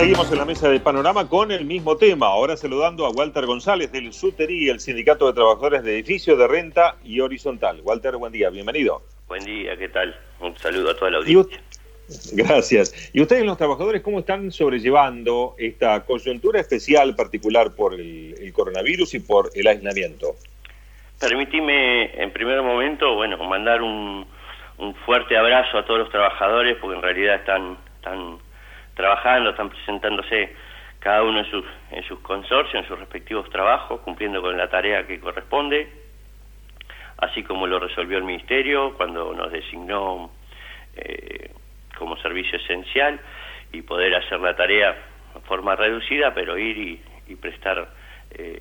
seguimos en la mesa de panorama con el mismo tema. Ahora saludando a Walter González del SUTERI, el Sindicato de Trabajadores de Edificios de Renta y Horizontal. Walter, buen día, bienvenido. Buen día, ¿qué tal? Un saludo a toda la audiencia. Gracias. ¿Y ustedes los trabajadores cómo están sobrellevando esta coyuntura especial particular por el, coronavirus y por el aislamiento? Permitime en primer momento, bueno, mandar un, un fuerte abrazo a todos los trabajadores porque en realidad están, están trabajando, están presentándose cada uno en sus, en sus consorcios, en sus respectivos trabajos, cumpliendo con la tarea que corresponde, así como lo resolvió el Ministerio cuando nos designó eh, como servicio esencial y poder hacer la tarea de forma reducida, pero ir y, prestar eh,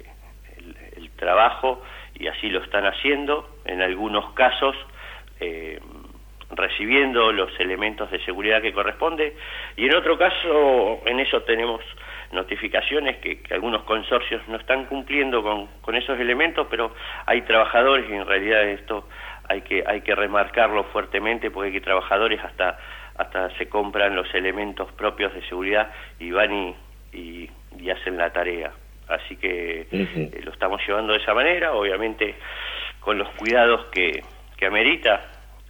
el, el, trabajo, y así lo están haciendo, en algunos casos eh, recibiendo los elementos de seguridad que corresponde. Y en otro caso en eso tenemos notificaciones que, algunos consorcios no están cumpliendo con, con, esos elementos pero hay trabajadores y en realidad esto hay que hay que remarcarlo fuertemente porque hay trabajadores hasta hasta se compran los elementos propios de seguridad y van y, y, hacen la tarea. Así que eh, lo estamos llevando de esa manera obviamente con los cuidados que, que amerita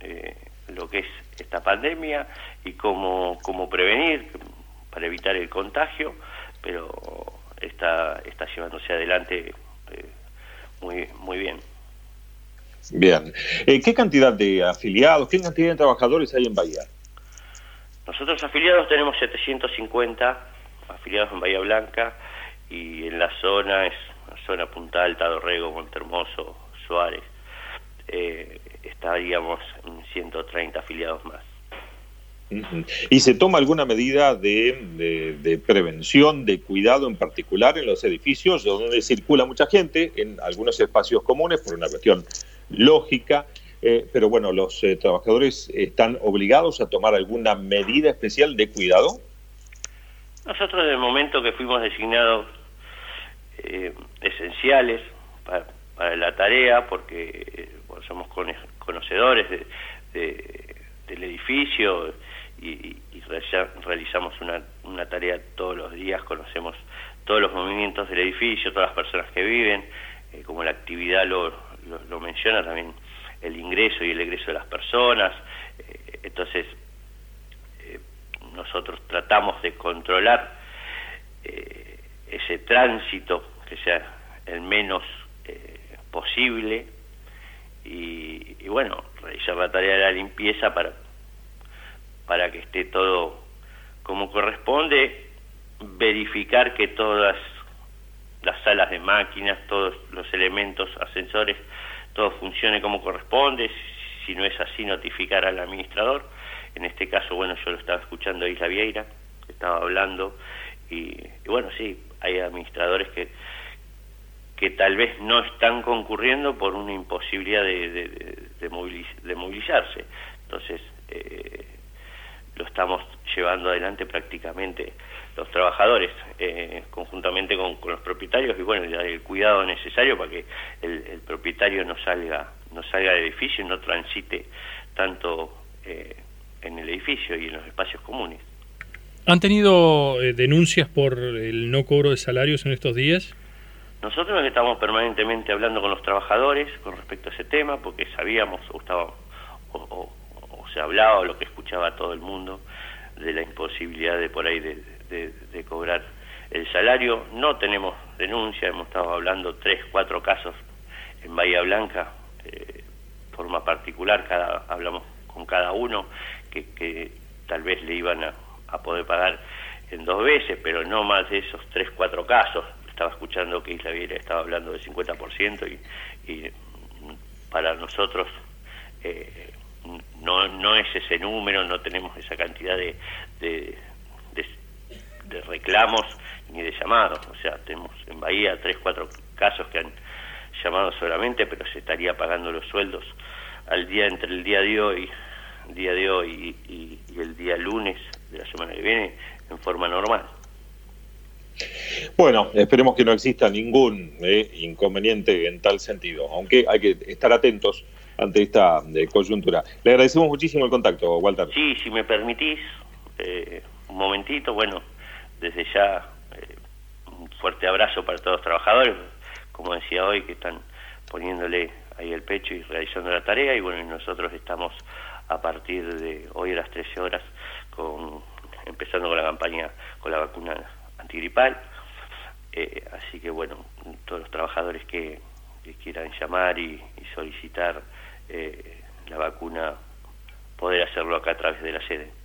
eh, lo que es esta pandemia y cómo, cómo prevenir para evitar el contagio, pero está, está llevándose adelante eh, muy, muy bien. Bien. Eh, ¿Qué cantidad de afiliados, qué cantidad de trabajadores hay en Bahía? Nosotros afiliados tenemos 750 afiliados en Bahía Blanca y en la zona es la zona Punta Alta, Dorrego, Montermoso, Suárez. Eh, estaríamos en 130 afiliados más. ¿Y se toma alguna medida de, de, prevención, de cuidado en particular en los edificios donde circula mucha gente, en algunos espacios comunes, por una cuestión lógica? Eh, pero bueno, ¿los eh, trabajadores están obligados a tomar alguna medida especial de cuidado? Nosotros, desde el momento que fuimos designados eh, esenciales para, para, la tarea, porque somos conocedores del edificio y, realizamos una, tarea todos los días, conocemos todos los movimientos del edificio, todas las personas que viven, eh, como la actividad lo, lo, menciona también el ingreso y el egreso de las personas, eh, entonces eh, nosotros tratamos de controlar ese tránsito que sea el menos posible y, bueno, realizar la tarea de la limpieza para, para que esté todo como corresponde, verificar que todas las salas de máquinas, todos los elementos, ascensores, todo funcione como corresponde, si no es así notificar al administrador, en este caso, bueno, yo lo estaba escuchando a Isla Vieira, estaba hablando, y bueno, sí, hay administradores que que tal vez no están concurriendo por una imposibilidad de, de, movilizarse. Entonces, eh, lo estamos llevando adelante prácticamente los trabajadores, eh, conjuntamente con, los propietarios, y bueno, el cuidado necesario para que el, propietario no salga, no salga del edificio y no transite tanto eh, en el edificio y en los espacios comunes. ¿Han tenido denuncias por el no cobro de salarios en estos días? Nosotros estamos permanentemente hablando con los trabajadores con respecto a ese tema, porque sabíamos o, estaba, o, se hablaba o lo que escuchaba todo el mundo de la imposibilidad de por ahí de, cobrar el salario. No tenemos denuncia, hemos estado hablando tres, cuatro casos en Bahía Blanca, eh, forma particular, cada, hablamos con cada uno que, tal vez le iban a poder pagar en dos veces, pero no más de esos tres, cuatro casos estaba escuchando que Isla Vieira estaba hablando del 50% y, y para nosotros eh, no, no es ese número, no tenemos esa cantidad de, de, de, reclamos ni de llamados. O sea, tenemos en Bahía tres, cuatro casos que han llamado solamente, pero se estaría pagando los sueldos al día entre el día de hoy, día de hoy y el día lunes de la semana que viene en forma normal. Bueno, esperemos que no exista ningún eh, inconveniente en tal sentido, aunque hay que estar atentos ante esta eh, coyuntura. Le agradecemos muchísimo el contacto, Walter. Sí, si me permitís, eh, un momentito, bueno, desde ya eh, un fuerte abrazo para todos los trabajadores, como decía hoy, que están poniéndole ahí el pecho y realizando la tarea y bueno, nosotros estamos a partir de hoy a las 13 horas con empezando con la campaña con la vacuna antigripal. Eh, así que bueno, todos los trabajadores que, quieran llamar y, solicitar eh, la vacuna, poder hacerlo acá a través de la sede.